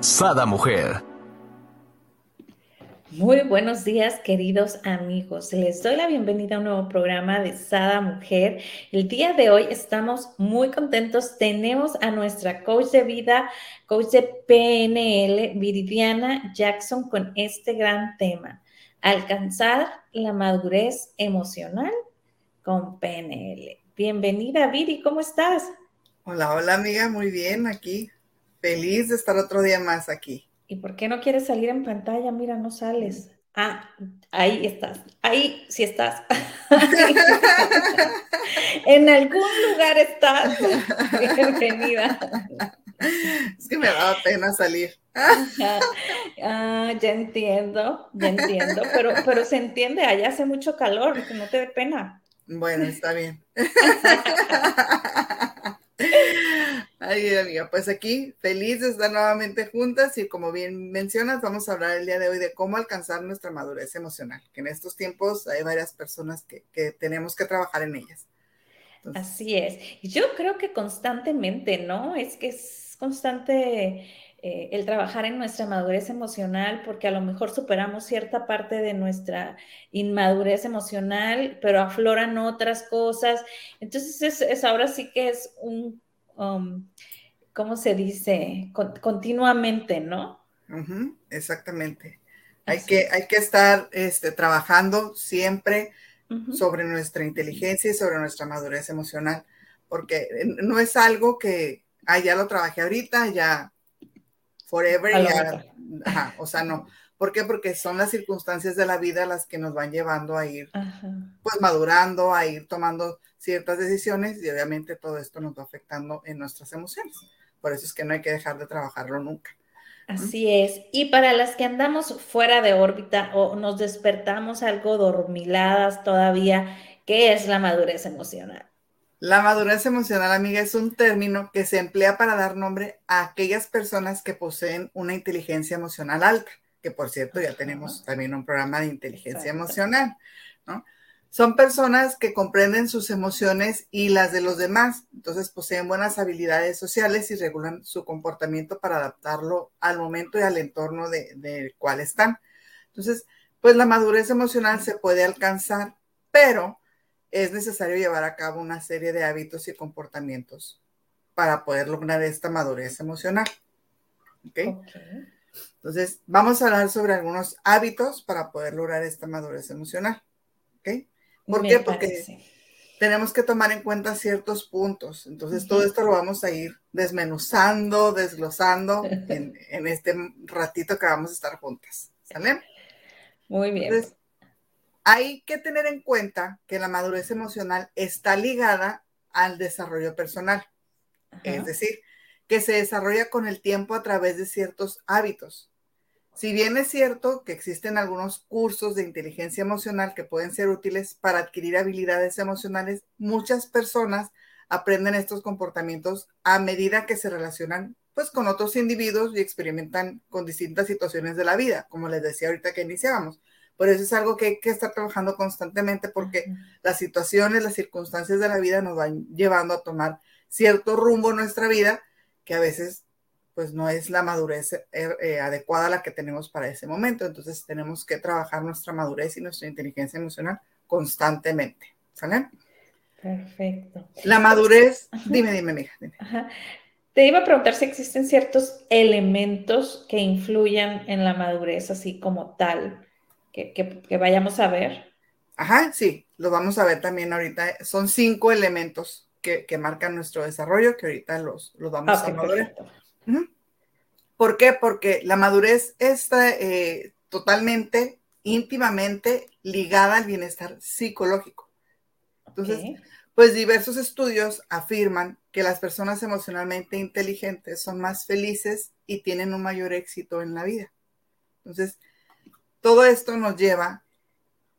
Sada Mujer. Muy buenos días, queridos amigos. Les doy la bienvenida a un nuevo programa de Sada Mujer. El día de hoy estamos muy contentos. Tenemos a nuestra coach de vida, coach de PNL, Viridiana Jackson, con este gran tema. Alcanzar la madurez emocional con PNL. Bienvenida, Viri, ¿cómo estás? Hola, hola amiga, muy bien aquí Feliz de estar otro día más aquí. ¿Y por qué no quieres salir en pantalla? Mira, no sales. Ah, ahí estás. Ahí sí estás. en algún lugar estás. Bienvenida. Es que me daba pena salir. Ah, ya entiendo, ya entiendo, pero, pero se entiende, allá hace mucho calor, que no te dé pena. Bueno, está bien. Ay, amiga, pues aquí feliz de estar nuevamente juntas y como bien mencionas, vamos a hablar el día de hoy de cómo alcanzar nuestra madurez emocional, que en estos tiempos hay varias personas que, tenemos que trabajar en ellas. Así es. Yo creo que constantemente, ¿no? Es que es constante eh, el trabajar en nuestra madurez emocional, porque a lo mejor superamos cierta parte de nuestra inmadurez emocional, pero afloran otras cosas. Entonces, es, es ahora sí que es un Um, ¿cómo se dice? continuamente, ¿no? exactamente. Hay que, hay que estar este, trabajando siempre sobre nuestra inteligencia y sobre nuestra madurez emocional, porque no es algo que, ah, ya lo trabajé ahorita, ya forever, ya, o sea, no. ¿Por qué? Porque son las circunstancias de la vida las que nos van llevando a ir, pues, madurando, a ir tomando ciertas decisiones y obviamente todo esto nos va afectando en nuestras emociones. Por eso es que no hay que dejar de trabajarlo nunca. Así es. Y para las que andamos fuera de órbita o nos despertamos algo dormiladas todavía, ¿qué es la madurez emocional? La madurez emocional, amiga, es un término que se emplea para dar nombre a aquellas personas que poseen una inteligencia emocional alta, que por cierto ya tenemos también un programa de inteligencia emocional, ¿no? Son personas que comprenden sus emociones y las de los demás, entonces poseen buenas habilidades sociales y regulan su comportamiento para adaptarlo al momento y al entorno del de cual están. Entonces, pues la madurez emocional se puede alcanzar, pero es necesario llevar a cabo una serie de hábitos y comportamientos para poder lograr esta madurez emocional. ¿Ok? Entonces, vamos a hablar sobre algunos hábitos para poder lograr esta madurez emocional. ¿Ok? ¿Por qué? Porque tenemos que tomar en cuenta ciertos puntos. Entonces, todo esto lo vamos a ir desmenuzando, desglosando en, este ratito que vamos a estar juntas. ¿Sale? Muy bien. hay que tener en cuenta que la madurez emocional está ligada al desarrollo personal. Es decir, que se desarrolla con el tiempo a través de ciertos hábitos. Si bien es cierto que existen algunos cursos de inteligencia emocional que pueden ser útiles para adquirir habilidades emocionales, muchas personas aprenden estos comportamientos a medida que se relacionan pues con otros individuos y experimentan con distintas situaciones de la vida, como les decía ahorita que iniciábamos. Por eso es algo que hay que estar trabajando constantemente porque las situaciones, las circunstancias de la vida nos van llevando a tomar cierto rumbo en nuestra vida que a veces pues no es la madurez eh, eh, adecuada la que tenemos para ese momento. Entonces tenemos que trabajar nuestra madurez y nuestra inteligencia emocional constantemente. ¿Sale? Perfecto. La madurez, dime, dime, mija. Te iba a preguntar si existen ciertos elementos que influyan en la madurez, así como tal, que, vayamos a ver. Ajá, sí, lo vamos a ver también ahorita. Son cinco elementos que, marcan nuestro desarrollo, que ahorita los, los vamos a ver. ¿Por qué? Porque la madurez está eh, totalmente, íntimamente ligada al bienestar psicológico. Entonces, pues diversos estudios afirman que las personas emocionalmente inteligentes son más felices y tienen un mayor éxito en la vida. Entonces, todo esto nos lleva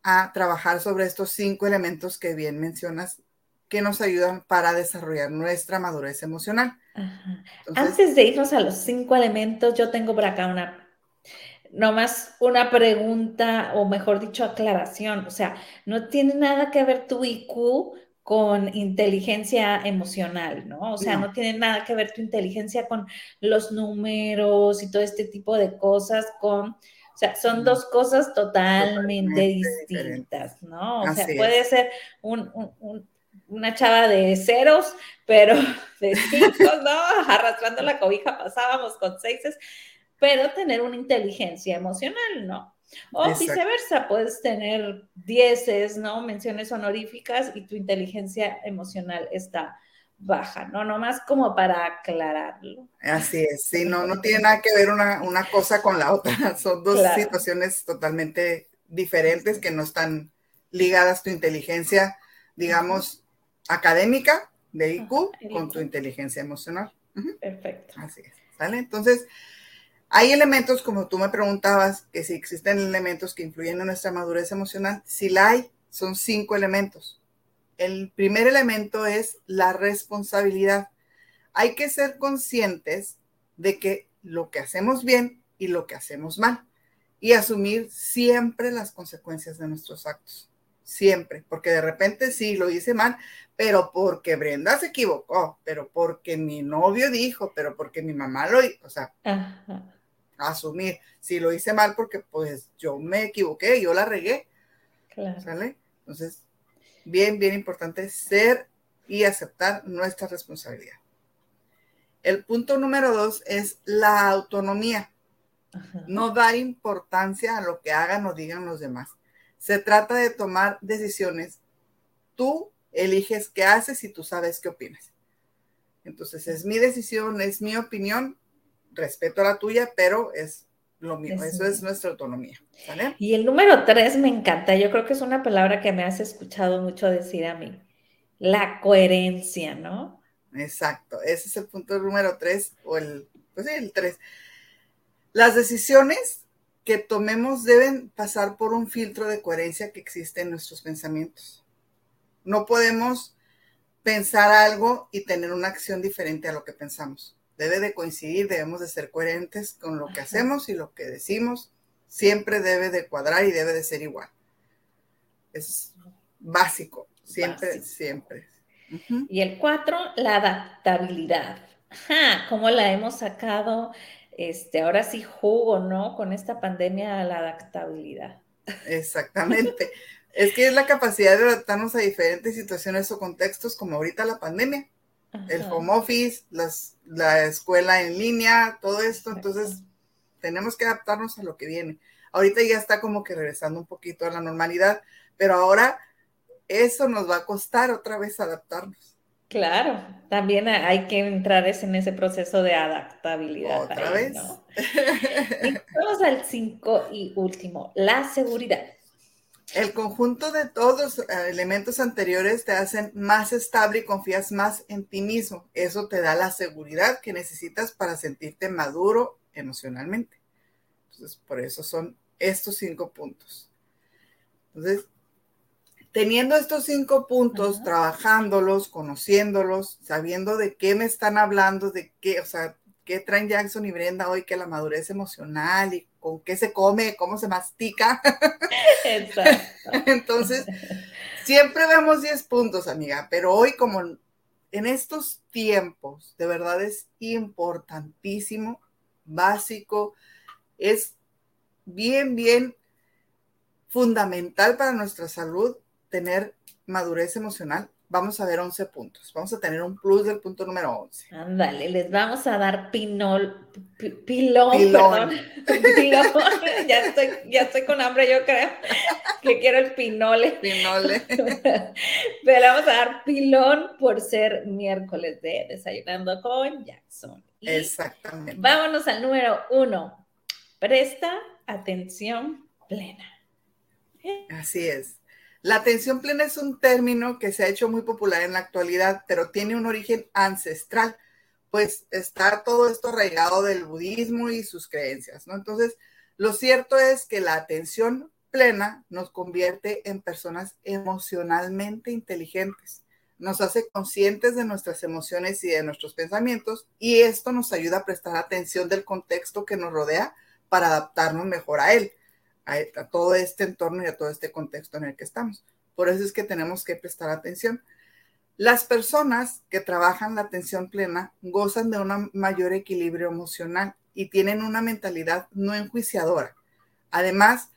a trabajar sobre estos cinco elementos que bien mencionas que nos ayudan para desarrollar nuestra madurez emocional. Antes de irnos a los cinco elementos, yo tengo por acá una, nomás una pregunta, o mejor dicho, aclaración. O sea, no tiene nada que ver tu IQ con inteligencia emocional, ¿no? O sea, no. tiene nada que ver tu inteligencia con los números y todo este tipo de cosas, con, o sea, son dos cosas totalmente, distintas, ¿no? O sea, puede ser un, una chava de ceros, pero de cinco, ¿no? Arrastrando la cobija pasábamos con seises, pero tener una inteligencia emocional, ¿no? O viceversa, puedes tener dieces, ¿no? Menciones honoríficas y tu inteligencia emocional está baja, ¿no? Nomás como para aclararlo. Así es, sí, no, no tiene nada que ver una, cosa con la otra, son dos situaciones totalmente diferentes que no están ligadas tu inteligencia, digamos, académica de IQ con tu inteligencia emocional. Perfecto. Así es, ¿sale? Entonces, hay elementos, como tú me preguntabas, que si existen elementos que influyen en nuestra madurez emocional, si la hay, son cinco elementos. El primer elemento es la responsabilidad. Hay que ser conscientes de que lo que hacemos bien y lo que hacemos mal y asumir siempre las consecuencias de nuestros actos. Siempre, porque de repente sí lo hice mal, pero porque Brenda se equivocó, pero porque mi novio dijo, pero porque mi mamá lo hizo, o sea, asumir. Si lo hice mal porque pues yo me equivoqué, yo la regué. ¿Sale? Entonces, bien, bien importante ser y aceptar nuestra responsabilidad. El punto número dos es la autonomía. No dar importancia a lo que hagan o digan los demás. Se trata de tomar decisiones. Tú eliges qué haces y tú sabes qué opinas. Entonces, es mi decisión, es mi opinión respeto a la tuya, pero es lo mismo, eso es nuestra autonomía. Y el número tres me encanta, yo creo que es una palabra que me has escuchado mucho decir a mí, la coherencia, ¿no? Exacto, ese es el punto número tres, o el, pues sí, el tres. Las decisiones que tomemos deben pasar por un filtro de coherencia que existe en nuestros pensamientos. No podemos pensar algo y tener una acción diferente a lo que pensamos debe de coincidir, debemos de ser coherentes con lo que hacemos y lo que decimos, siempre debe de cuadrar y debe de ser igual. Es básico, siempre, siempre. Y el cuatro, la adaptabilidad. Ajá, ¿Cómo la hemos sacado? Este, ahora sí jugo, ¿no? Con esta pandemia la adaptabilidad. Exactamente. es que es la capacidad de adaptarnos a diferentes situaciones o contextos, como ahorita la pandemia el home office, la escuela en línea, todo esto. Entonces, tenemos que adaptarnos a lo que viene. Ahorita ya está como que regresando un poquito a la normalidad, pero ahora eso nos va a costar otra vez adaptarnos. Claro, también hay que entrar en ese proceso de adaptabilidad. Otra vez. y vamos al cinco y último, la seguridad. El conjunto de todos los eh, elementos anteriores te hacen más estable y confías más en ti mismo. Eso te da la seguridad que necesitas para sentirte maduro emocionalmente. Entonces, por eso son estos cinco puntos. Entonces, teniendo estos cinco puntos, trabajándolos, conociéndolos, sabiendo de qué me están hablando, de qué, o sea, qué traen Jackson y Brenda hoy, que la madurez emocional y con qué se come, cómo se mastica. Exacto. Entonces, siempre vemos 10 puntos, amiga, pero hoy como en estos tiempos, de verdad es importantísimo, básico, es bien, bien fundamental para nuestra salud tener madurez emocional vamos a ver 11 puntos. Vamos a tener un plus del punto número 11. Ándale, les vamos a dar pinol, pilón, pilón. pilón. ya, estoy, ya estoy con hambre, yo creo que quiero el pinole. Pinole. Pero vamos a dar pilón por ser miércoles de Desayunando con Jackson. Exactamente. Vámonos al número uno. Presta atención plena. Así es. La atención plena es un término que se ha hecho muy popular en la actualidad, pero tiene un origen ancestral pues está todo esto arraigado del budismo y sus creencias, ¿no? Entonces, lo cierto es que la atención plena nos convierte en personas emocionalmente inteligentes, nos hace conscientes de nuestras emociones y de nuestros pensamientos y esto nos ayuda a prestar atención del contexto que nos rodea para adaptarnos mejor a él, a, todo este entorno y a todo este contexto en el que estamos. Por eso es que tenemos que prestar atención. Las personas que trabajan la atención plena gozan de un mayor equilibrio emocional y tienen una mentalidad no enjuiciadora. Además,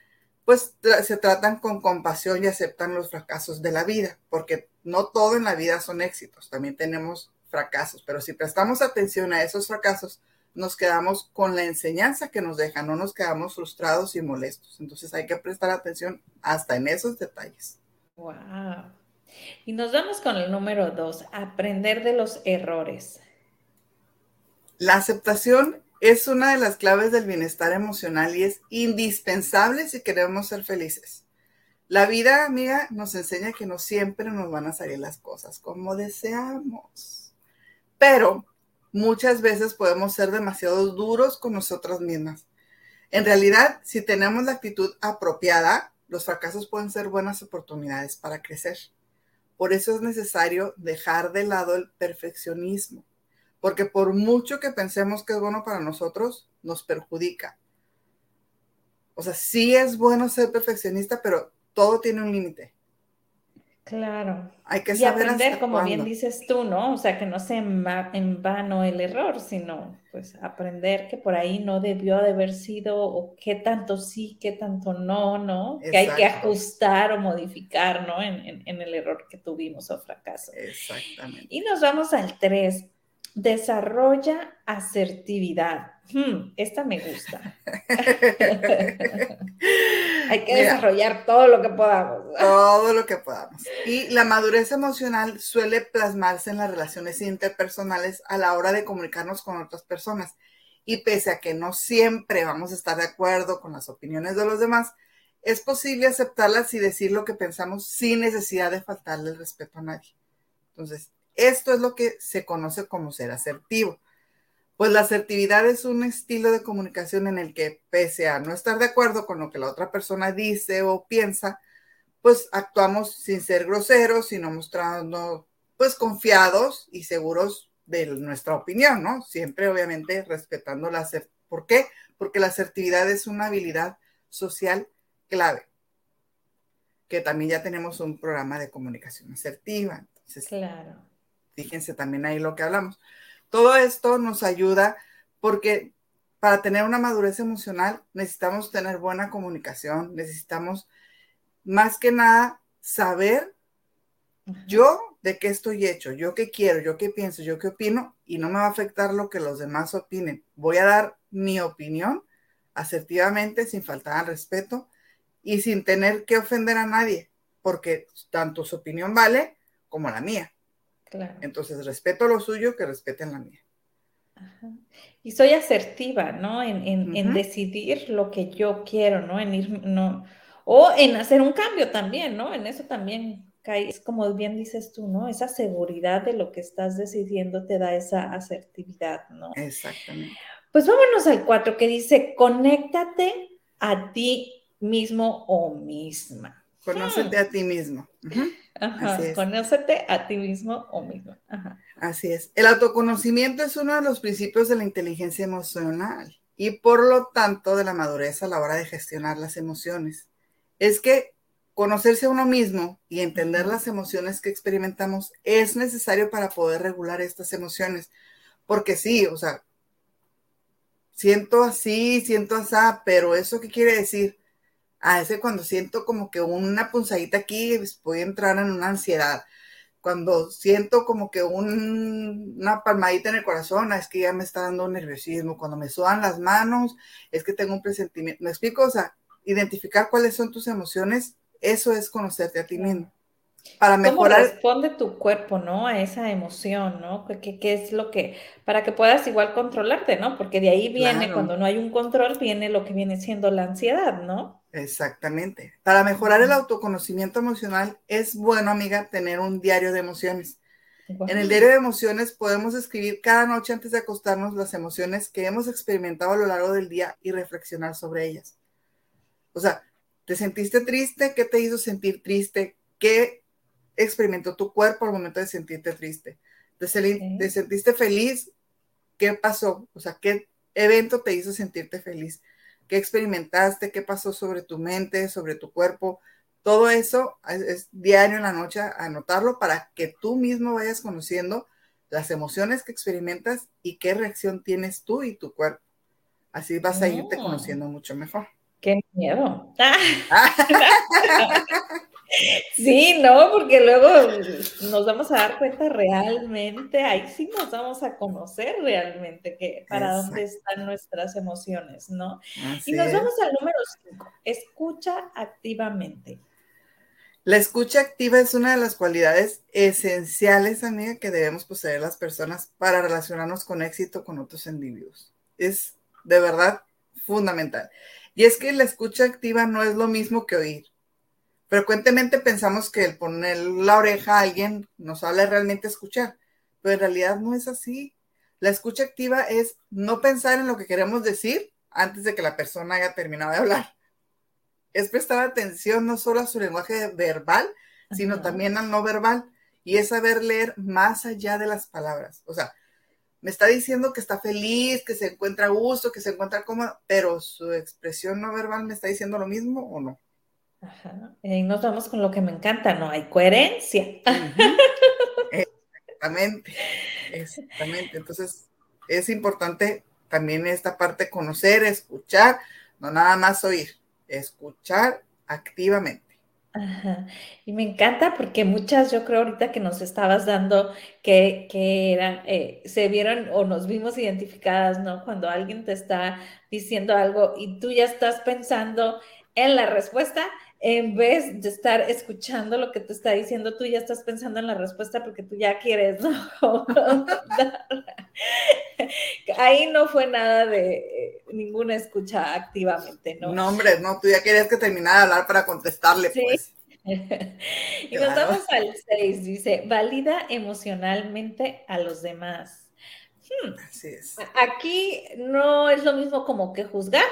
pues se tratan con compasión y aceptan los fracasos de la vida, porque no todo en la vida son éxitos, también tenemos fracasos, pero si prestamos atención a esos fracasos, nos quedamos con la enseñanza que nos dejan, no nos quedamos frustrados y molestos. Entonces hay que prestar atención hasta en esos detalles. Wow. Y nos vamos con el número dos, aprender de los errores. La aceptación es una de las claves del bienestar emocional y es indispensable si queremos ser felices. La vida, amiga, nos enseña que no siempre nos van a salir las cosas como deseamos. Pero muchas veces podemos ser demasiado duros con nosotras mismas. En realidad, si tenemos la actitud apropiada, los fracasos pueden ser buenas oportunidades para crecer. Por eso es necesario dejar de lado el perfeccionismo, porque por mucho que pensemos que es bueno para nosotros, nos perjudica. O sea, sí es bueno ser perfeccionista, pero todo tiene un límite. Claro. Hay que saber y aprender, como bien dices tú, ¿no? O sea, que no sea en, vano el error, sino pues aprender que por ahí no debió de haber sido o qué tanto sí, qué tanto no, ¿no? Que hay que ajustar o modificar, ¿no? En, en, el error que tuvimos o fracaso. Exactamente. Y nos vamos al 3. Desarrolla asertividad. Hmm, esta me gusta. Hay que desarrollar todo lo que podamos. Todo lo que podamos. Y la madurez emocional suele plasmarse en las relaciones interpersonales a la hora de comunicarnos con otras personas. Y pese a que no siempre vamos a estar de acuerdo con las opiniones de los demás, es posible aceptarlas y decir lo que pensamos sin necesidad de faltarle el respeto a nadie. Entonces, esto es lo que se conoce como ser asertivo. Pues la asertividad es un estilo de comunicación en el que, pese a no estar de acuerdo con lo que la otra persona dice o piensa, pues actuamos sin ser groseros, sino mostrando, pues confiados y seguros de nuestra opinión, ¿no? Siempre, obviamente, respetando la asertividad. ¿Por qué? Porque la asertividad es una habilidad social clave, que también ya tenemos un programa de comunicación asertiva. Entonces, claro. fíjense también ahí lo que hablamos. Todo esto nos ayuda porque para tener una madurez emocional necesitamos tener buena comunicación, necesitamos más que nada saber yo de qué estoy hecho, yo qué quiero, yo qué pienso, yo qué opino y no me va a afectar lo que los demás opinen. Voy a dar mi opinión asertivamente, sin faltar al respeto y sin tener que ofender a nadie, porque tanto su opinión vale como la mía. Entonces, respeto lo suyo, que respeten la mía. Y soy asertiva, ¿no? En, decidir lo que yo quiero, ¿no? En ir, no, o en hacer un cambio también, ¿no? En eso también cae, es como bien dices tú, ¿no? Esa seguridad de lo que estás decidiendo te da esa asertividad, ¿no? Exactamente. Pues vámonos al cuatro que dice, conéctate a ti mismo o misma. Conócete a ti mismo. Ajá, conócete a ti mismo o mismo. Ajá. Así es. El autoconocimiento es uno de los principios de la inteligencia emocional y por lo tanto de la madurez a la hora de gestionar las emociones. Es que conocerse a uno mismo y entender las emociones que experimentamos es necesario para poder regular estas emociones. Porque sí, o sea, siento así, siento así, pero ¿eso qué quiere decir? A ese cuando siento como que una punzadita aquí, pues, voy a entrar en una ansiedad. Cuando siento como que una palmadita en el corazón, es que ya me está dando un nerviosismo. Cuando me sudan las manos, es que tengo un presentimiento. ¿Me explico? O sea, identificar cuáles son tus emociones, eso es conocerte a ti mismo. Para mejorar. ¿Cómo responde tu cuerpo, ¿no? A esa emoción, ¿no? ¿Qué, qué es lo que, para que puedas igual controlarte, ¿no? Porque de ahí viene, cuando no hay un control, viene lo que viene siendo la ansiedad, ¿no? Exactamente. Para mejorar el autoconocimiento emocional es bueno, amiga, tener un diario de emociones. En el diario de emociones podemos escribir cada noche antes de acostarnos las emociones que hemos experimentado a lo largo del día y reflexionar sobre ellas. O sea, ¿te sentiste triste? ¿Qué te hizo sentir triste? ¿Qué experimentó tu cuerpo al momento de sentirte triste? ¿Te, ¿Te sentiste feliz? ¿Qué pasó? O sea, ¿qué evento te hizo sentirte feliz? ¿Qué experimentaste? ¿Qué pasó sobre tu mente, sobre tu cuerpo? Todo eso es, diario en la noche anotarlo para que tú mismo vayas conociendo las emociones que experimentas y qué reacción tienes tú y tu cuerpo. Así vas a irte oh. conociendo mucho mejor. Qué miedo. Sí, no, porque luego nos vamos a dar cuenta realmente, ahí sí nos vamos a conocer realmente que para dónde están nuestras emociones, ¿no? y nos vamos al número 5, escucha activamente. La escucha activa es una de las cualidades esenciales, amiga, que debemos poseer las personas para relacionarnos con éxito con otros individuos. Es de verdad fundamental. Y es que la escucha activa no es lo mismo que oír. Frecuentemente pensamos que el poner la oreja a alguien nos habla realmente escuchar, pero en realidad no es así. La escucha activa es no pensar en lo que queremos decir antes de que la persona haya terminado de hablar es prestar atención no solo a su lenguaje verbal, sino también al no verbal y es saber leer más allá de las palabras. O sea, me está diciendo que está feliz, que se encuentra a gusto, que se encuentra cómodo, pero su expresión no verbal me está diciendo lo mismo o no. Ajá. Y nos vamos con lo que me encanta, no hay coherencia. Exactamente, exactamente. Entonces, es importante también esta parte conocer, escuchar, no nada más oír escuchar activamente. Ajá. Y me encanta porque muchas, yo creo ahorita que nos estabas dando que, que eran, eh, se vieron o nos vimos identificadas, ¿no? Cuando alguien te está diciendo algo y tú ya estás pensando en la respuesta, en vez de estar escuchando lo que te está diciendo, tú ya estás pensando en la respuesta porque tú ya quieres, ¿no? Ahí no fue nada de eh, ninguna escucha activamente, ¿no? No, hombre, no, tú ya querías que terminara de hablar para contestarle, pues. y nos vamos al 6, dice, valida emocionalmente a los demás. Hmm. Así es. Aquí no es lo mismo como que juzgar,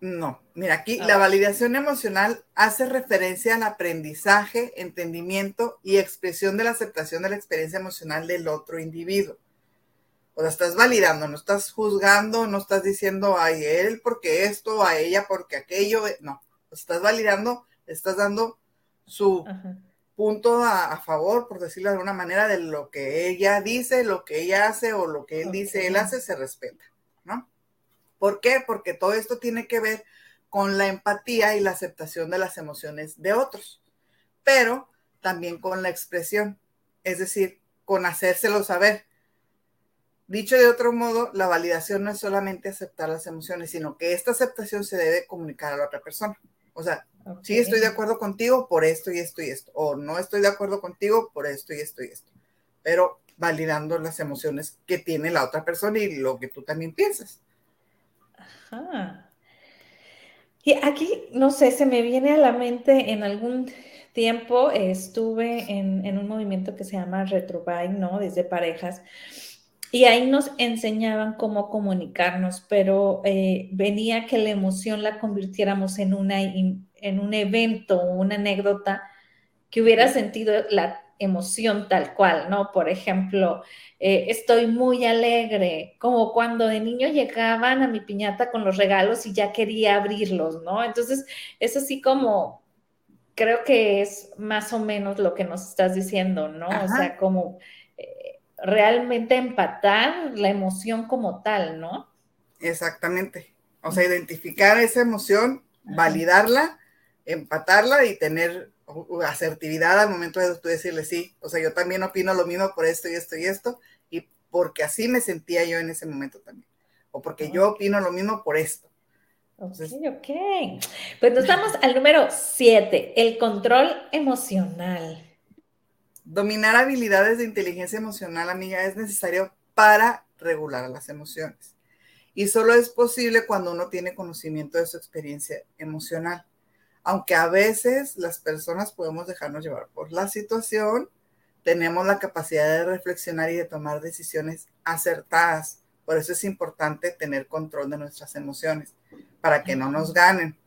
no, mira, aquí la validación emocional hace referencia al aprendizaje, entendimiento y expresión de la aceptación de la experiencia emocional del otro individuo. O sea, estás validando, no estás juzgando, no estás diciendo a él porque esto, a ella porque aquello, eh, no, estás validando, estás dando su punto a, favor, por decirlo de alguna manera, de lo que ella dice, lo que ella hace o lo que él dice, él hace, se respeta. ¿Por qué? Porque todo esto tiene que ver con la empatía y la aceptación de las emociones de otros, pero también con la expresión, es decir, con hacérselo saber. Dicho de otro modo, la validación no es solamente aceptar las emociones, sino que esta aceptación se debe comunicar a la otra persona. O sea, sí estoy de acuerdo contigo por esto y esto y esto, o no estoy de acuerdo contigo por esto y esto y esto, pero validando las emociones que tiene la otra persona y lo que tú también piensas. Y aquí, no sé, se me viene a la mente en algún tiempo estuve en, un movimiento que se llama Retrobuy, ¿no? Desde parejas. Y ahí nos enseñaban cómo comunicarnos, pero eh, venía que la emoción la convirtiéramos en, una, en un evento, una anécdota que hubiera sentido la emoción tal cual, ¿no? Por ejemplo, eh, estoy muy alegre, como cuando de niño llegaban a mi piñata con los regalos y ya quería abrirlos, ¿no? Entonces, es así como, creo que es más o menos lo que nos estás diciendo, ¿no? O sea, como eh, realmente empatar la emoción como tal, ¿no? Exactamente. O sea, identificar esa emoción, validarla, empatarla y tener asertividad al momento de tú decirle sí, o sea, yo también opino lo mismo por esto y esto y esto, y porque así me sentía yo en ese momento también, o porque yo opino lo mismo por esto. ok, ok. Pues nos vamos al número 7, el control emocional. Dominar habilidades de inteligencia emocional, amiga, es necesario para regular las emociones. Y solo es posible cuando uno tiene conocimiento de su experiencia emocional aunque a veces las personas podemos dejarnos llevar por la situación, tenemos la capacidad de reflexionar y de tomar decisiones acertadas. Por eso es importante tener control de nuestras emociones, para que no nos ganen.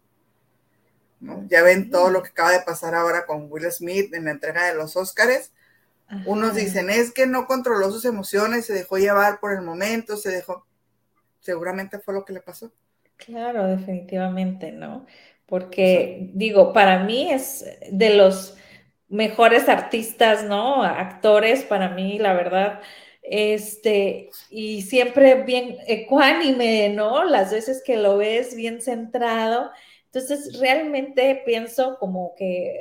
Ya ven todo lo que acaba de pasar ahora con Will Smith en la entrega de los Óscares. Unos dicen, es que no controló sus emociones, se dejó llevar por el momento, se dejó. Seguramente fue lo que le pasó. Claro, definitivamente, ¿no? Porque digo, para mí es de los mejores artistas, ¿no? Actores, para mí, la verdad, este, y siempre bien ecuánime, ¿no? Las veces que lo ves bien centrado. Entonces, realmente pienso como que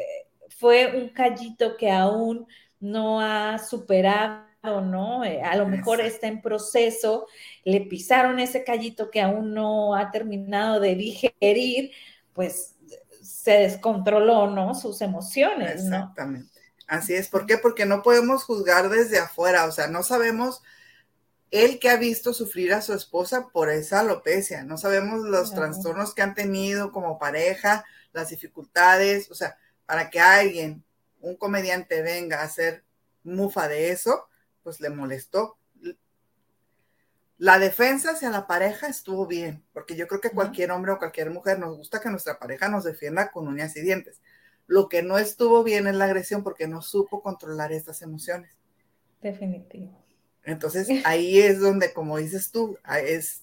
fue un callito que aún no ha superado, ¿no? Eh, a lo mejor está en proceso, le pisaron ese callito que aún no ha terminado de digerir, pues se descontroló, ¿no? Sus emociones, ¿no? Exactamente. Así es. ¿Por qué? Porque no podemos juzgar desde afuera, o sea, no sabemos él que ha visto sufrir a su esposa por esa alopecia, no sabemos los trastornos que han tenido como pareja, las dificultades, o sea, para que alguien, un comediante venga a hacer mufa de eso, pues le molestó. La defensa hacia la pareja estuvo bien, porque yo creo que cualquier hombre o cualquier mujer nos gusta que nuestra pareja nos defienda con uñas y dientes. Lo que no estuvo bien es la agresión porque no supo controlar estas emociones. Definitivo. Entonces ahí es donde, como dices tú,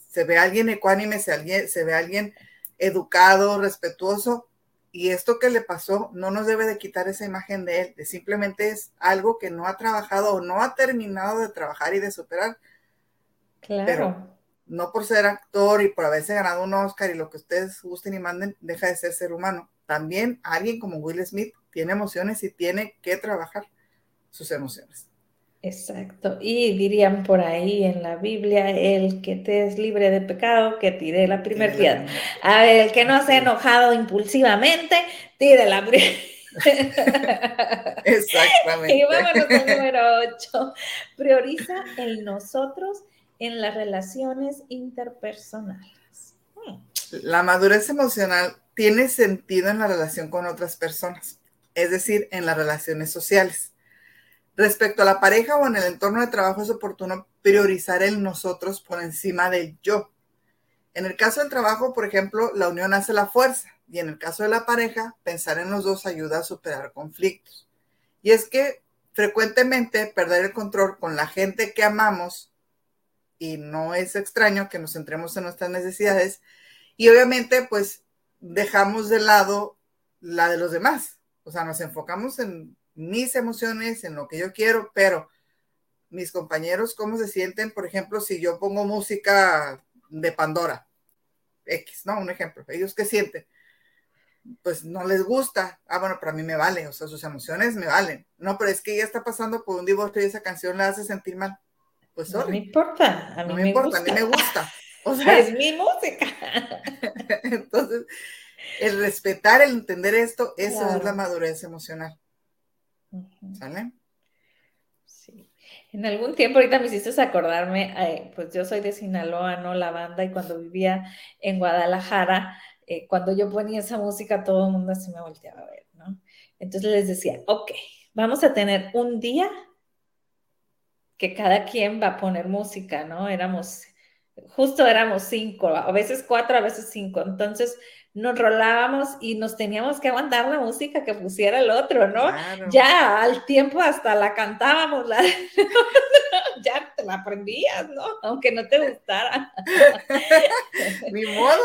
se ve alguien ecuánime, se, se ve alguien educado, respetuoso, y esto que le pasó no nos debe de quitar esa imagen de él, de simplemente es algo que no ha trabajado o no ha terminado de trabajar y de superar Claro. no por ser actor y por haberse ganado un Oscar y lo que ustedes gusten y manden, deja de ser ser humano. También alguien como Will Smith tiene emociones y tiene que trabajar sus emociones. Exacto. Y dirían por ahí en la Biblia, el que te es libre de pecado, que tire la primera piedra. A ver, el que no se ha enojado impulsivamente, tire la primera. Exactamente. Y vámonos al número 8. Prioriza el nosotros en las relaciones interpersonales. Hmm. La madurez emocional tiene sentido en la relación con otras personas, es decir, en las relaciones sociales. Respecto a la pareja o en el entorno de trabajo es oportuno priorizar el nosotros por encima del yo. En el caso del trabajo, por ejemplo, la unión hace la fuerza y en el caso de la pareja, pensar en los dos ayuda a superar conflictos. Y es que frecuentemente perder el control con la gente que amamos y no es extraño que nos centremos en nuestras necesidades y obviamente pues dejamos de lado la de los demás. O sea, nos enfocamos en mis emociones, en lo que yo quiero, pero mis compañeros, ¿cómo se sienten? Por ejemplo, si yo pongo música de Pandora, X, ¿no? Un ejemplo. ¿Ellos qué sienten? Pues no les gusta. Ah, bueno, para mí me vale, o sea, sus emociones me valen. No, pero es que ella está pasando por un divorcio y esa canción la hace sentir mal. Pues No me importa, a mí no me, importa, a mí me gusta. O sea, es mi música. Entonces, el respetar, el entender esto, eso es la madurez emocional. ¿Sale? Sí. En algún tiempo, ahorita me hiciste acordarme, eh, pues yo soy de Sinaloa, ¿no? La banda, y cuando vivía en Guadalajara, eh, cuando yo ponía esa música, todo el mundo así me volteaba a ver, ¿no? Entonces les decía, ok, vamos a tener un día que cada quien va a poner música, ¿no? Éramos, justo éramos cinco, a veces cuatro, a veces cinco. Entonces nos rolábamos y nos teníamos que aguantar la música que pusiera el otro, ¿no? Ya al tiempo hasta la cantábamos, la... ya te la aprendías, ¿no? Aunque no te gustara. Mi modo.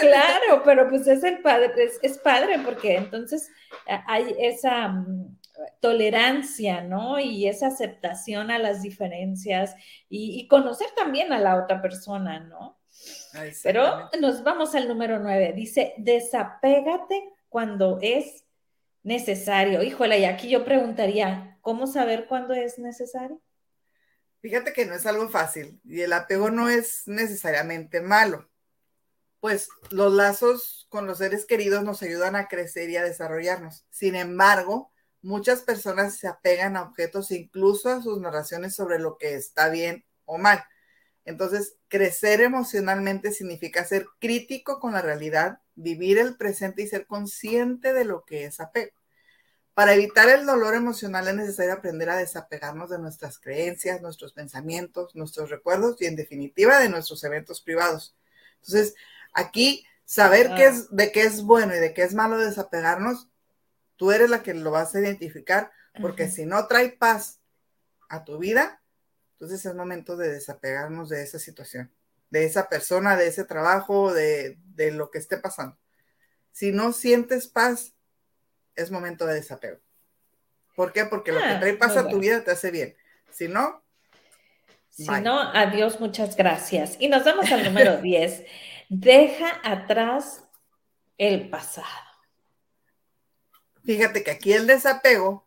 claro, pero pues es el padre, es, es padre porque entonces eh, hay esa mm, tolerancia, ¿no? Y esa aceptación a las diferencias y, conocer también a la otra persona, ¿no? Pero nos vamos al número nueve. Dice, desapégate cuando es necesario. Híjole, y aquí yo preguntaría, ¿cómo saber cuándo es necesario? Fíjate que no es algo fácil y el apego no es necesariamente malo. Pues los lazos con los seres queridos nos ayudan a crecer y a desarrollarnos. Sin embargo, muchas personas se apegan a objetos, incluso a sus narraciones sobre lo que está bien o mal. Entonces, crecer emocionalmente significa ser crítico con la realidad, vivir el presente y ser consciente de lo que es apego. Para evitar el dolor emocional es necesario aprender a desapegarnos de nuestras creencias, nuestros pensamientos, nuestros recuerdos y en definitiva de nuestros eventos privados. Entonces, aquí saber qué es, de qué es bueno y de qué es malo desapegarnos, tú eres la que lo vas a identificar, porque si no trae paz a tu vida, entonces es momento de desapegarnos de esa situación, de esa persona, de ese trabajo, de, de lo que esté pasando. Si no sientes paz, es momento de desapego. ¿Por qué? Porque lo que ah, trae paz a tu vida te hace bien. Si no, si no, adiós, muchas gracias. Y nos vamos al número 10. Deja atrás el pasado. Fíjate que aquí el desapego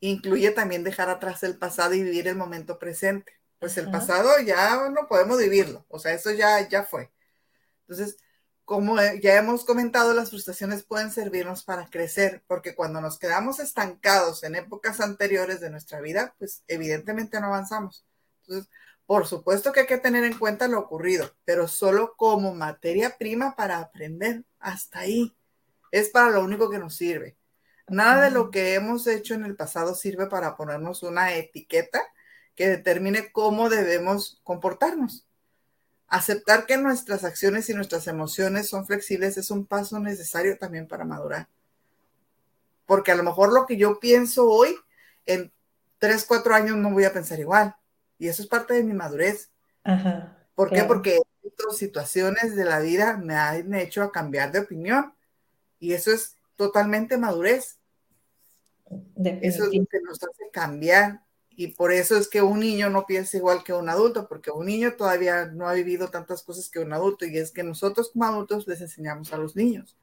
incluye también dejar atrás el pasado y vivir el momento presente. Pues el pasado ya no podemos vivirlo, o sea, eso ya, ya fue. Entonces, como ya hemos comentado, las frustraciones pueden servirnos para crecer, porque cuando nos quedamos estancados en épocas anteriores de nuestra vida, pues evidentemente no avanzamos. Entonces, por supuesto que hay que tener en cuenta lo ocurrido, pero solo como materia prima para aprender. Hasta ahí. Es para lo único que nos sirve. Nada de lo que hemos hecho en el pasado sirve para ponernos una etiqueta que determine cómo debemos comportarnos. Aceptar que nuestras acciones y nuestras emociones son flexibles es un paso necesario también para madurar. Porque a lo mejor lo que yo pienso hoy, en tres, cuatro años no voy a pensar igual. Y eso es parte de mi madurez. ¿Por qué? Porque estas situaciones de la vida me han hecho a cambiar de opinión. Y eso es totalmente madurez. Eso es lo que nos hace cambiar y por eso es que un niño no piensa igual que un adulto, porque un niño todavía no ha vivido tantas cosas que un adulto, y es que nosotros como adultos les enseñamos a los niños.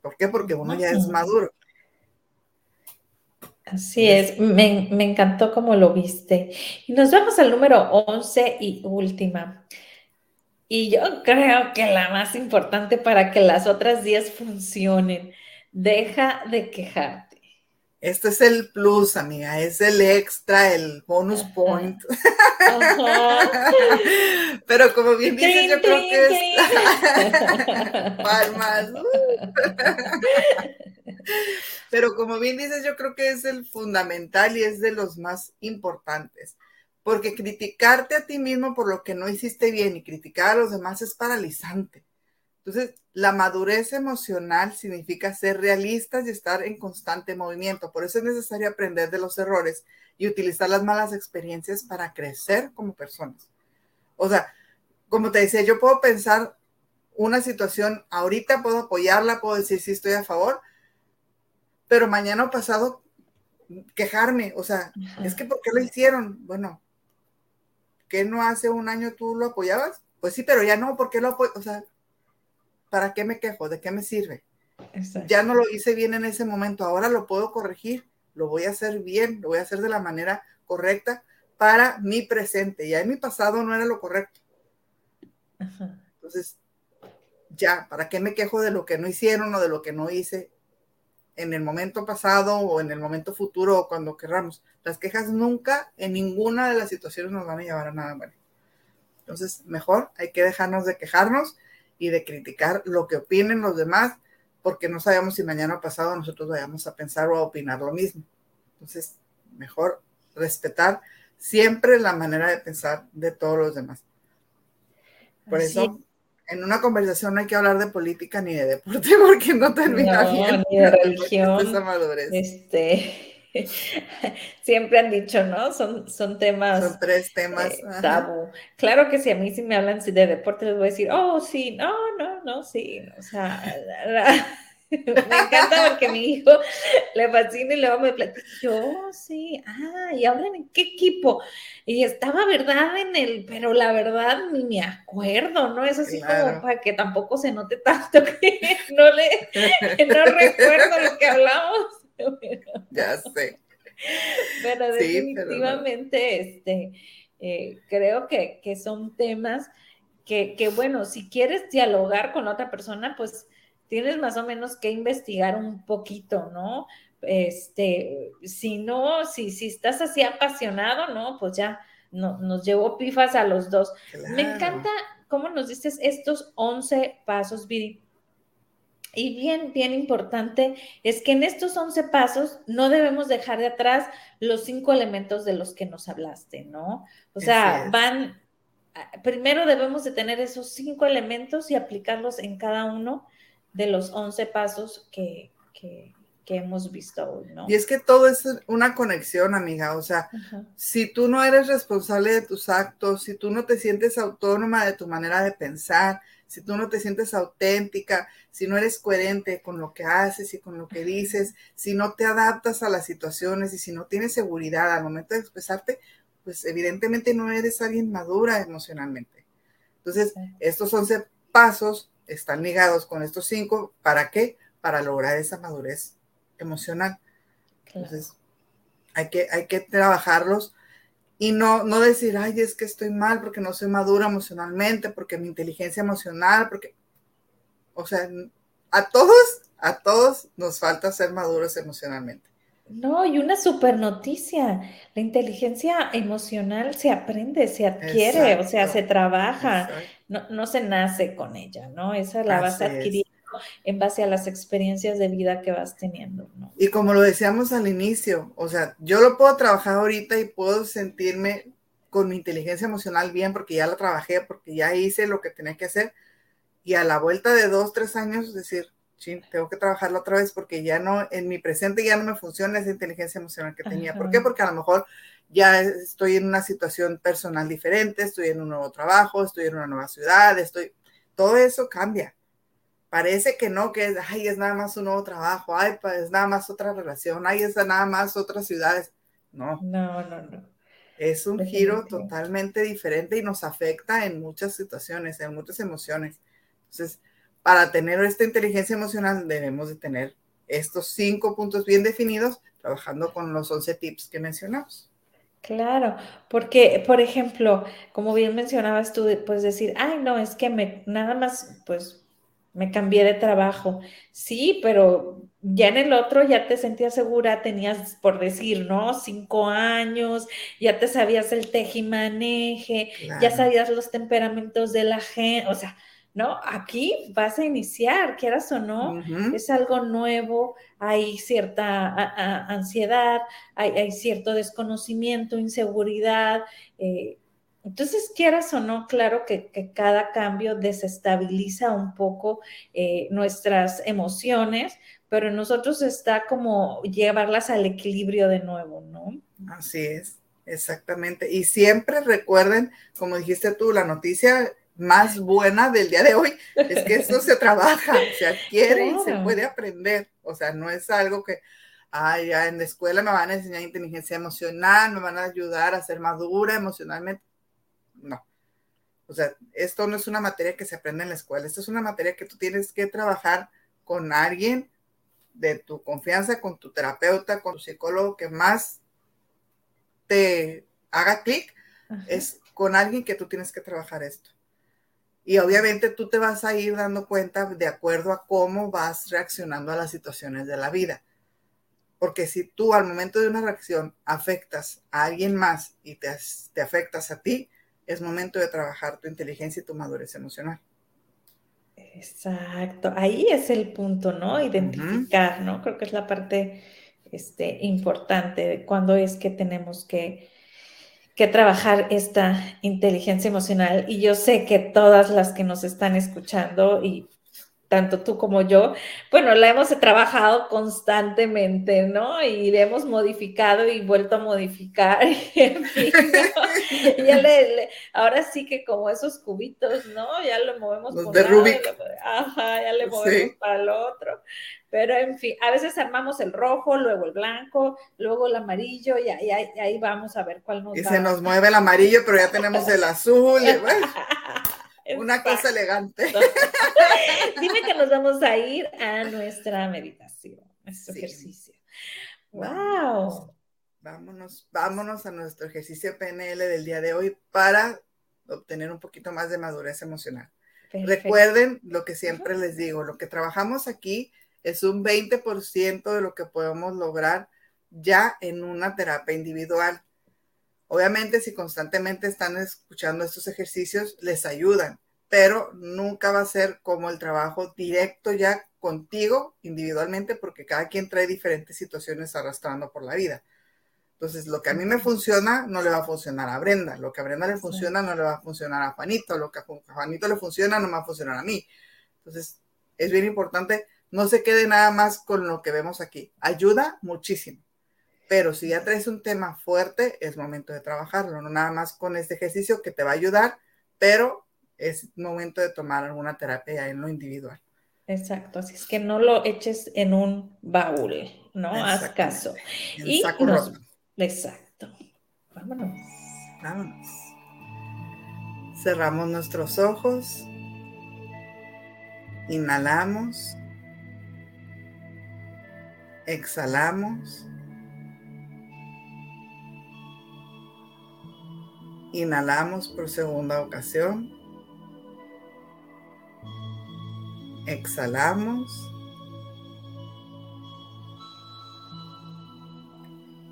¿Por qué? Porque uno ya es maduro. Así es, me, me encantó como lo viste. Y nos vamos al número 11 y última. Y yo creo que la más importante para que las otras 10 funcionen, deja de quejarte. Este es el plus, amiga, es el extra, el bonus point. Pero como bien dices, yo creo que es palmas. Pero como bien dices, yo creo que es el fundamental y es de los más importantes. Porque criticarte a ti mismo por lo que no hiciste bien y criticar a los demás es paralizante. Entonces, la madurez emocional significa ser realistas y estar en constante movimiento. Por eso es necesario aprender de los errores y utilizar las malas experiencias para crecer como personas. O sea, como te decía, yo puedo pensar una situación, ahorita puedo apoyarla, puedo decir si estoy a favor, pero mañana o pasado quejarme, o sea, es que ¿por qué lo hicieron? Bueno, ¿qué no hace un año tú lo apoyabas? Pues sí, pero ya no, ¿por qué lo apoyo? O sea, ¿para qué me quejo? ¿De qué me sirve? Ya no lo hice bien en ese momento, ahora lo puedo corregir, lo voy a hacer bien, lo voy a hacer de la manera correcta para mi presente. Ya en mi pasado no era lo correcto. Entonces, ya, ¿para qué me quejo de lo que no hicieron o de lo que no hice en el momento pasado o en el momento futuro o cuando querramos? Las quejas nunca en ninguna de las situaciones nos van a llevar a nada bueno. Entonces, mejor hay que dejarnos de quejarnos y de criticar lo que opinen los demás, porque no sabemos si mañana o pasado nosotros vayamos a pensar o a opinar lo mismo. Entonces, mejor respetar siempre la manera de pensar de todos los demás. Por eso, en una conversación no hay que hablar de política ni de deporte, porque no termina bien. Ni de religión. Este, Siempre han dicho, ¿no? Son, son temas. Son tres temas. Eh, tabú. Claro que si a mí sí me hablan de deporte, les voy a decir, oh, sí, no, no, no, sí. O sea, me encanta porque mi hijo le fascina y luego me platica, yo sí, ah, y hablan en qué equipo. Y estaba verdad en el, pero la verdad ni me acuerdo, ¿no? Es así como para que tampoco se note tanto que no le, no recuerdo lo que hablamos. ya sé. Pero definitivamente, este, eh, creo que, son temas que, que, bueno, si quieres dialogar con otra persona, pues tienes más o menos que investigar un poquito, ¿no? Este, si no, si, si estás así apasionado, ¿no? Pues ya no, nos llevó pifas a los dos. Me encanta cómo nos dices estos 11 pasos, Viri. Y bien, bien importante es que en estos 11 pasos no debemos dejar de atrás los cinco elementos de los que nos hablaste, ¿no? O sea, van, primero debemos de tener esos cinco elementos y aplicarlos en cada uno de los 11 pasos que, que, hemos visto hoy, ¿no? Y es que todo es una conexión, amiga. O sea, si tú no eres responsable de tus actos, si tú no te sientes autónoma de tu manera de pensar, si tú no te sientes auténtica, si no eres coherente con lo que haces y con lo que dices, si no te adaptas a las situaciones y si no tienes seguridad al momento de expresarte, pues evidentemente no eres alguien madura emocionalmente. Entonces, estos 11 pasos están ligados con estos cinco. ¿Para qué? Para lograr esa madurez emocional. Entonces, hay que, hay que trabajarlos y no, no decir, ay, es que estoy mal porque no soy madura emocionalmente, porque mi inteligencia emocional, porque, o sea, a todos, a todos nos falta ser maduros emocionalmente. No, y una super noticia, la inteligencia emocional se aprende, se adquiere, o sea, se trabaja, no, no, se nace con ella, ¿no? Esa la vas a adquirir en base a las experiencias de vida que vas teniendo. ¿no? Y como lo decíamos al inicio, o sea, yo lo puedo trabajar ahorita y puedo sentirme con mi inteligencia emocional bien porque ya la trabajé, porque ya hice lo que tenía que hacer. Y a la vuelta de dos, tres años, decir, sí, tengo que trabajarlo otra vez porque ya no, en mi presente ya no me funciona esa inteligencia emocional que tenía. ¿Por qué? Porque a lo mejor ya estoy en una situación personal diferente, estoy en un nuevo trabajo, estoy en una nueva ciudad, estoy, todo eso cambia. Parece que no, que ay, es nada más un nuevo trabajo, ay, pues es nada más otra relación, ay, es nada más otras ciudades. No. No, no, no. Es un giro totalmente diferente y nos afecta en muchas situaciones, en muchas emociones. Entonces, para tener esta inteligencia emocional debemos de tener estos cinco puntos bien definidos, trabajando con los 11 tips que mencionamos. Claro, porque, por ejemplo, como bien mencionabas tú, puedes decir, ay, no, es que me, nada más, pues me cambié de trabajo. Sí, pero ya en el otro ya te sentías segura, tenías, por decir, ¿no? Cinco años, ya te sabías el tejimaneje, ya sabías los temperamentos de la gente, o sea, ¿no? Aquí vas a iniciar, quieras o no, es algo nuevo, hay cierta ansiedad, hay, hay, cierto desconocimiento, inseguridad, eh, entonces, quieras o no, claro que, cada cambio desestabiliza un poco eh, nuestras emociones, pero en nosotros está como llevarlas al equilibrio de nuevo, ¿no? Así es, exactamente. Y siempre recuerden, como dijiste tú, la noticia más buena del día de hoy es que esto se trabaja, se adquiere y se puede aprender. O sea, no es algo que, ay, ya en la escuela me van a enseñar inteligencia emocional, me van a ayudar a ser madura emocionalmente. O sea, esto no es una materia que se aprende en la escuela, esto es una materia que tú tienes que trabajar con alguien de tu confianza, con tu terapeuta, con tu psicólogo que más te haga clic, es con alguien que tú tienes que trabajar esto. Y obviamente tú te vas a ir dando cuenta de acuerdo a cómo vas reaccionando a las situaciones de la vida. Porque si tú al momento de una reacción afectas a alguien más y te, te afectas a ti, es momento de trabajar tu inteligencia y tu madurez emocional. Exacto, ahí es el punto, ¿no? Identificar, ¿no? Creo que es la parte este, importante de cuándo es que tenemos que, que trabajar esta inteligencia emocional. Y yo sé que todas las que nos están escuchando y tanto tú como yo, bueno, la hemos trabajado constantemente, ¿no? Y le hemos modificado y vuelto a modificar. en fin, ya le, ahora sí que como esos cubitos, ¿no? Ya lo movemos Los de Rubik. ajá, ya le movemos para el otro. Pero en fin, a veces armamos el rojo, luego el blanco, luego el amarillo y ahí, ahí, vamos a ver cuál nos Y se nos mueve el amarillo, pero ya tenemos el azul. Y bueno. Una cosa elegante. Dime que nos vamos a ir a nuestra meditación, nuestro ejercicio. ¡Wow! Vámonos, vámonos a nuestro ejercicio PNL del día de hoy para obtener un poquito más de madurez emocional. Recuerden lo que siempre les digo, lo que trabajamos aquí es un 20% de lo que podemos lograr ya en una terapia individual. Obviamente, si constantemente están escuchando estos ejercicios, les ayudan, pero nunca va a ser como el trabajo directo ya contigo individualmente porque cada quien trae diferentes situaciones arrastrando por la vida. Entonces, lo que a mí me funciona no le va a funcionar a Brenda, lo que a Brenda le funciona no le va a funcionar a Juanito, lo que a Juanito le funciona no me va a funcionar a mí. Entonces, es bien importante, no se quede nada más con lo que vemos aquí. Ayuda muchísimo. Pero si ya traes un tema fuerte, es momento de trabajarlo, no nada más con este ejercicio que te va a ayudar, pero es momento de tomar alguna terapia en lo individual. Exacto, así es que no lo eches en un baúl, ¿no? Haz caso. y Exacto. Vámonos. Vámonos. Cerramos nuestros ojos. Inhalamos. Exhalamos. Inhalamos por segunda ocasión. Exhalamos.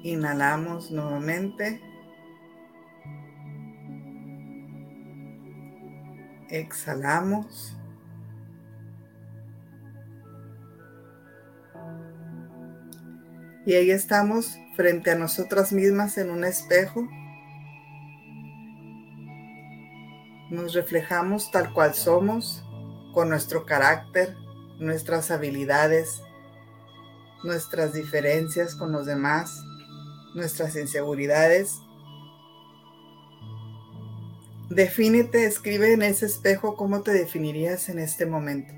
Inhalamos nuevamente. Exhalamos. Y ahí estamos frente a nosotras mismas en un espejo. Nos reflejamos tal cual somos, con nuestro carácter, nuestras habilidades, nuestras diferencias con los demás, nuestras inseguridades. Defínete, escribe en ese espejo cómo te definirías en este momento.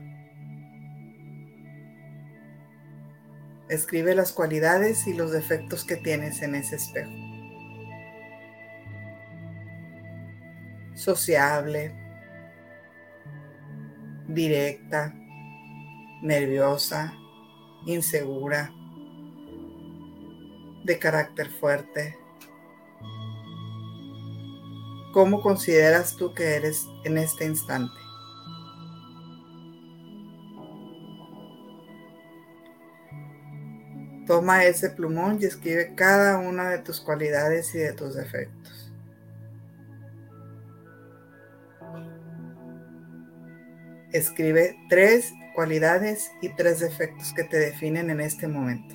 Escribe las cualidades y los defectos que tienes en ese espejo. Sociable, directa, nerviosa, insegura, de carácter fuerte. ¿Cómo consideras tú que eres en este instante? Toma ese plumón y escribe cada una de tus cualidades y de tus defectos. Escribe tres cualidades y tres defectos que te definen en este momento.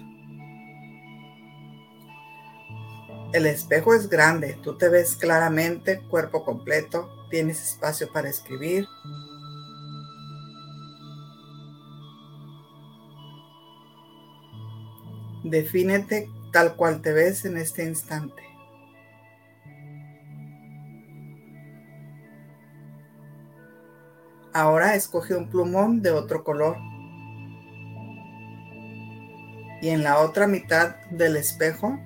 El espejo es grande, tú te ves claramente, cuerpo completo, tienes espacio para escribir. Defínete tal cual te ves en este instante. Ahora escoge un plumón de otro color. Y en la otra mitad del espejo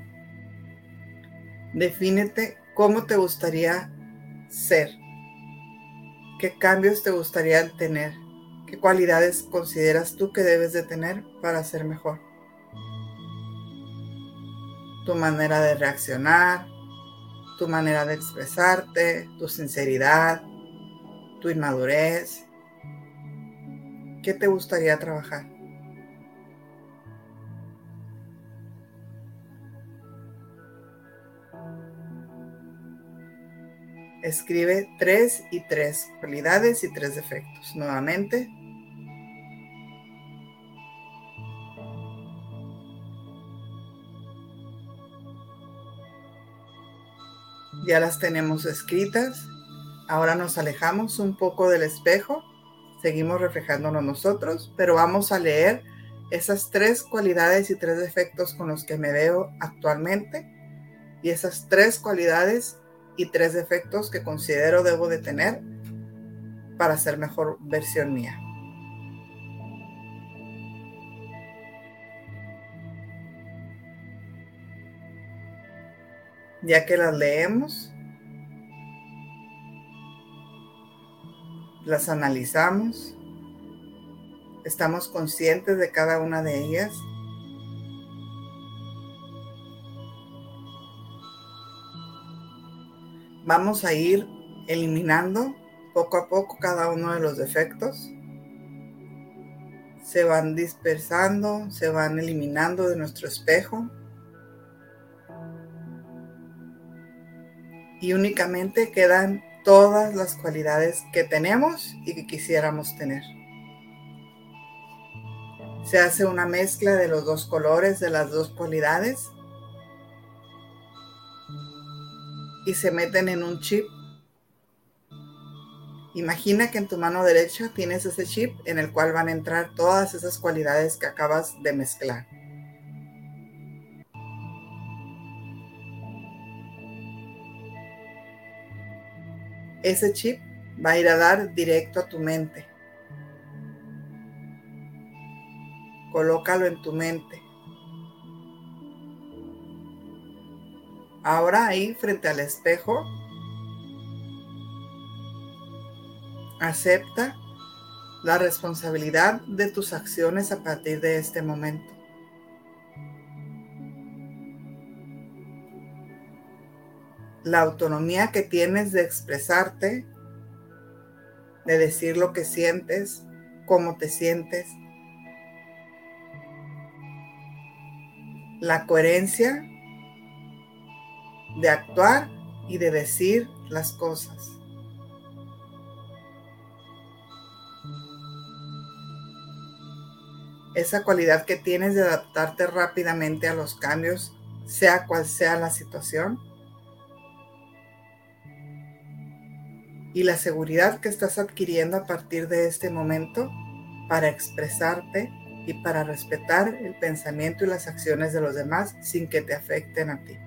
Defínete cómo te gustaría ser. ¿Qué cambios te gustaría tener? ¿Qué cualidades consideras tú que debes de tener para ser mejor? Tu manera de reaccionar, tu manera de expresarte, tu sinceridad, tu inmadurez. ¿Qué te gustaría trabajar? Escribe tres y tres cualidades y tres defectos. Nuevamente. Ya las tenemos escritas. Ahora nos alejamos un poco del espejo. Seguimos reflejándonos nosotros, pero vamos a leer esas tres cualidades y tres defectos con los que me veo actualmente y esas tres cualidades y tres defectos que considero debo de tener para ser mejor versión mía. Ya que las leemos, las analizamos, estamos conscientes de cada una de ellas vamos a ir eliminando poco a poco cada uno de los defectos. Se van dispersando, se van eliminando de nuestro espejo. Y únicamente quedan todas las cualidades que tenemos y que quisiéramos tener. Se hace una mezcla de los dos colores, de las dos cualidades. Y se meten en un chip. Imagina que en tu mano derecha tienes ese chip en el cual van a entrar todas esas cualidades que acabas de mezclar. Ese chip va a ir a dar directo a tu mente. Colócalo en tu mente. Ahora ahí frente al espejo, acepta la responsabilidad de tus acciones a partir de este momento. La autonomía que tienes de expresarte, de decir lo que sientes, cómo te sientes, la coherencia de actuar y de decir las cosas. Esa cualidad que tienes de adaptarte rápidamente a los cambios, sea cual sea la situación. Y la seguridad que estás adquiriendo a partir de este momento para expresarte y para respetar el pensamiento y las acciones de los demás sin que te afecten a ti.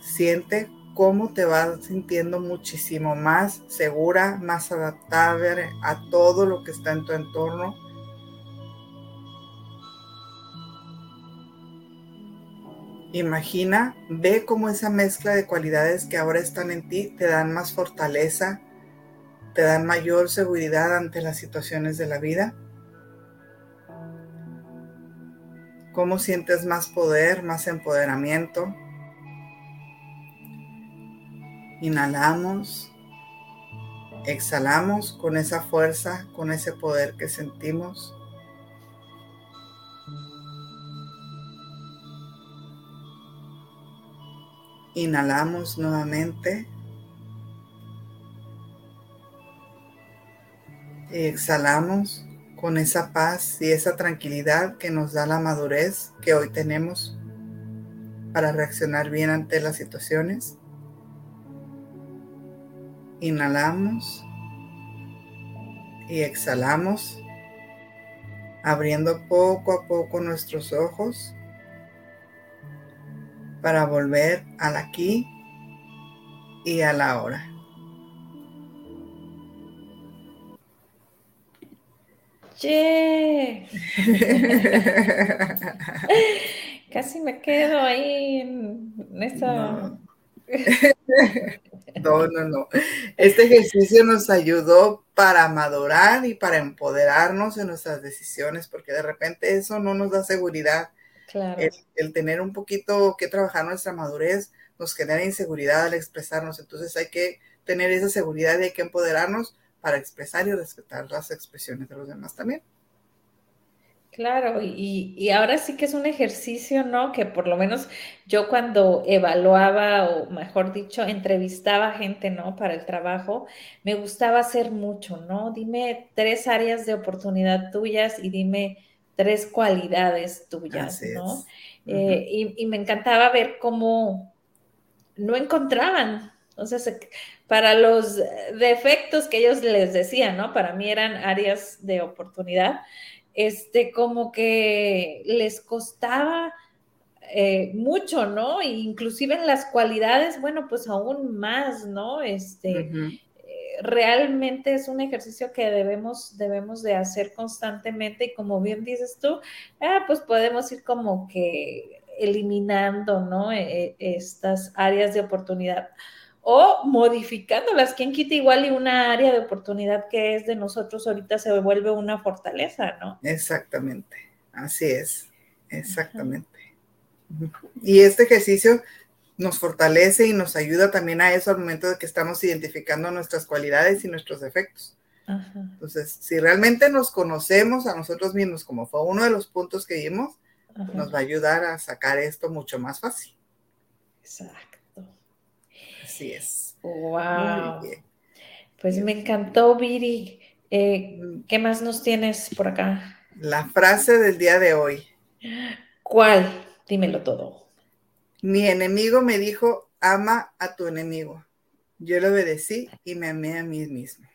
Siente cómo te vas sintiendo muchísimo más segura, más adaptable a todo lo que está en tu entorno. Imagina, ve cómo esa mezcla de cualidades que ahora están en ti te dan más fortaleza, te dan mayor seguridad ante las situaciones de la vida? ¿Cómo sientes más poder, más empoderamiento? Inhalamos, exhalamos con esa fuerza, con ese poder que sentimos. Inhalamos nuevamente. exhalamos con esa paz y esa tranquilidad que nos da la madurez que hoy tenemos para reaccionar bien ante las situaciones. Inhalamos y exhalamos, abriendo poco a poco nuestros ojos para volver al aquí y a la hora. Casi me quedo ahí en esta... No. no, no, Este ejercicio nos ayudó para madurar y para empoderarnos en nuestras decisiones, porque de repente eso no nos da seguridad. Claro. El, tener un poquito que trabajar nuestra madurez nos genera inseguridad al expresarnos. Entonces hay que tener esa seguridad y hay que empoderarnos para expresar y respetar las expresiones de los demás también. Claro, y, ahora sí que es un ejercicio, ¿no? Que por lo menos yo cuando evaluaba, o mejor dicho, entrevistaba gente, ¿no? Para el trabajo, me gustaba hacer mucho, ¿no? Dime tres áreas de oportunidad tuyas y dime tres cualidades tuyas, ¿no? Eh, y, y, me encantaba ver cómo no encontraban, entonces, para los defectos que ellos les decían, ¿no? Para mí eran áreas de oportunidad, este, como que les costaba eh, mucho, ¿no? E inclusive en las cualidades, bueno, pues aún más, ¿no? Este, realmente es un ejercicio que debemos, debemos de hacer constantemente y como bien dices tú, ah, pues podemos ir como que eliminando, ¿no? E, e, estas áreas de oportunidad o modificándolas. ¿Quién quita igual y una área de oportunidad que es de nosotros ahorita se vuelve una fortaleza, ¿no? Exactamente, así es, exactamente. Y este ejercicio nos fortalece y nos ayuda también a eso al momento de que estamos identificando nuestras cualidades y nuestros defectos. Entonces, si realmente nos conocemos a nosotros mismos, como fue uno de los puntos que vimos, nos va a ayudar a sacar esto mucho más fácil. Exacto. Así es. Wow. Pues me encantó, Viri. Eh, mm. ¿Qué más nos tienes por acá? La frase del día de hoy. ¿Cuál? Dímelo todo. Mi enemigo me dijo, ama a tu enemigo. Yo le obedecí y me amé a mí mismo.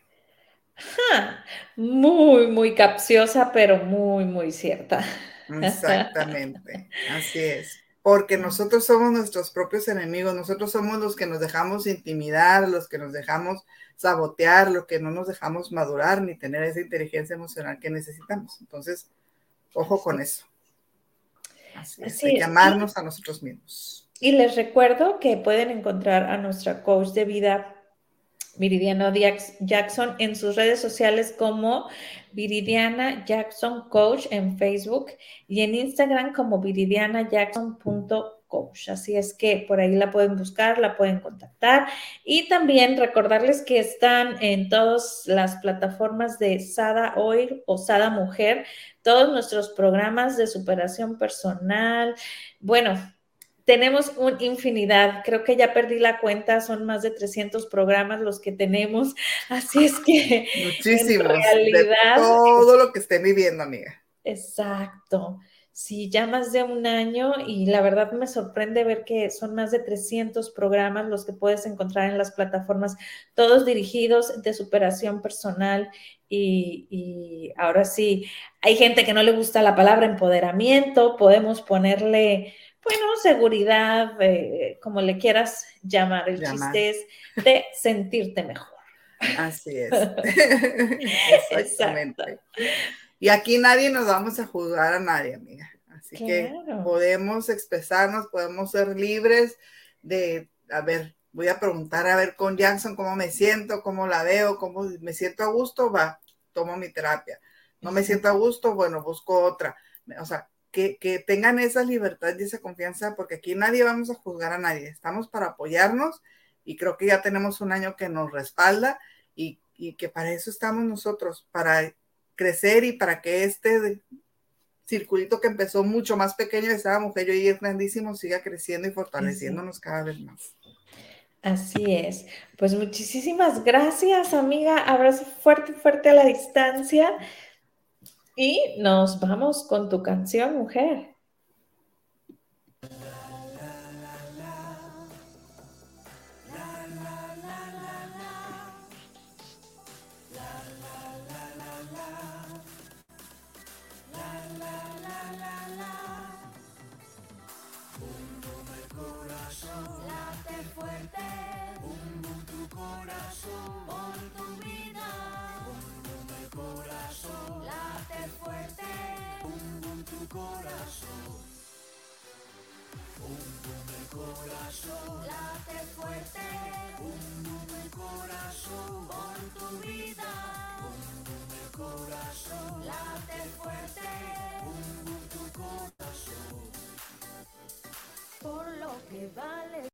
muy, muy capciosa, pero muy, muy cierta. Exactamente, así es. Porque nosotros somos nuestros propios enemigos, nosotros somos los que nos dejamos intimidar, los que nos dejamos sabotear, los que no nos dejamos madurar ni tener esa inteligencia emocional que necesitamos. Entonces, ojo con eso. Así, es, hay que amarnos a nosotros mismos. Y les recuerdo que pueden encontrar a nuestra coach de vida Viridiana Jackson en sus redes sociales como Viridiana Jackson Coach en Facebook y en Instagram como viridianajackson.coach. Así es que por ahí la pueden buscar, la pueden contactar y también recordarles que están en todas las plataformas de Sada Oil o Sada Mujer, todos nuestros programas de superación personal. Bueno, tenemos una infinidad, creo que ya perdí la cuenta, son más de 300 programas los que tenemos, así es que muchísimos, realidad, todo lo que esté viviendo, amiga. Exacto. Sí, ya más de un año y la verdad me sorprende ver que son más de 300 programas los que puedes encontrar en las plataformas, todos dirigidos de superación personal y, y ahora sí, hay gente que no le gusta la palabra empoderamiento, podemos ponerle bueno, seguridad, eh, como le quieras llamar, el chiste es de sentirte mejor. Así es. Exactamente. Y aquí nadie nos vamos a juzgar a nadie, amiga. Así que podemos expresarnos, podemos ser libres de, a ver, voy a preguntar a ver con Jackson cómo me siento, cómo la veo, cómo me siento a gusto, va, tomo mi terapia. No me siento a gusto, bueno, busco otra. O sea, que, tengan esa libertad y esa confianza, porque aquí nadie vamos a juzgar a nadie, estamos para apoyarnos y creo que ya tenemos un año que nos respalda y, que para eso estamos nosotros, para crecer y para que este circulito que empezó mucho más pequeño de esa mujer y es grandísimo siga creciendo y fortaleciéndonos cada vez más. Así es. Pues muchísimas gracias, amiga. Abrazo fuerte, fuerte a la distancia. Y nos vamos con tu canción, mujer. Corazón. Late fuerte, un el corazón por tu vida, un el corazón. Late fuerte, un tu corazón, por lo que vale